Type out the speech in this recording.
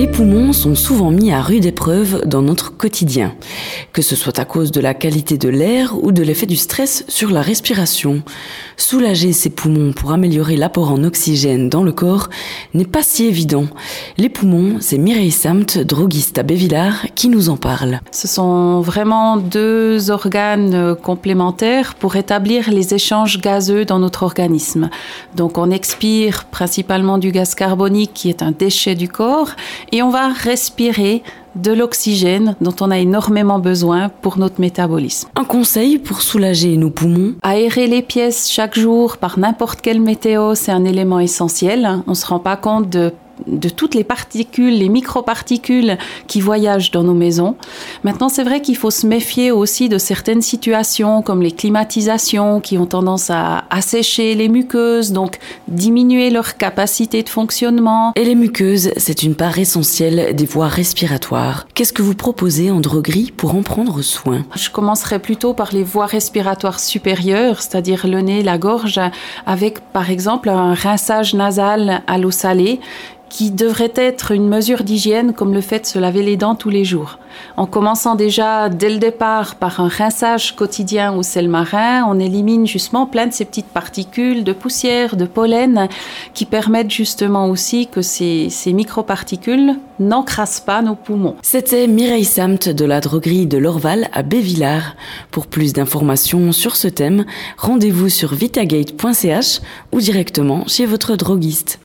Les poumons sont souvent mis à rude épreuve dans notre quotidien, que ce soit à cause de la qualité de l'air ou de l'effet du stress sur la respiration. Soulager ses poumons pour améliorer l'apport en oxygène dans le corps n'est pas si évident. Les poumons, c'est Mireille Samt, droguiste à Bévillard, qui nous en parle. Ce sont vraiment deux organes complémentaires pour établir les échanges gazeux dans notre organisme. Donc on expire principalement du gaz carbonique qui est un déchet du corps et on va respirer de l'oxygène dont on a énormément besoin pour notre métabolisme. Un conseil pour soulager nos poumons Aérer les pièces chaque jour par n'importe quelle météo, c'est un élément essentiel. On ne se rend pas compte de de toutes les particules, les microparticules qui voyagent dans nos maisons. Maintenant, c'est vrai qu'il faut se méfier aussi de certaines situations comme les climatisations qui ont tendance à assécher les muqueuses, donc diminuer leur capacité de fonctionnement. Et les muqueuses, c'est une part essentielle des voies respiratoires. Qu'est-ce que vous proposez en droguerie pour en prendre soin? Je commencerai plutôt par les voies respiratoires supérieures, c'est-à-dire le nez, la gorge, avec par exemple un rinçage nasal à l'eau salée qui devrait être une mesure d'hygiène comme le fait de se laver les dents tous les jours. Commençant déjà dès le départ par un rinçage quotidien au sel marin, on élimine justement plein de ces petites particules de poussière, de pollen qui permettent justement aussi que ces, ces microparticules n'encrassent pas nos poumons. C'était Mireille Samt de la droguerie de l'Orval à Bévillard. Pour plus d'informations sur ce thème, rendez-vous sur vitagate.ch ou directement chez votre droguiste.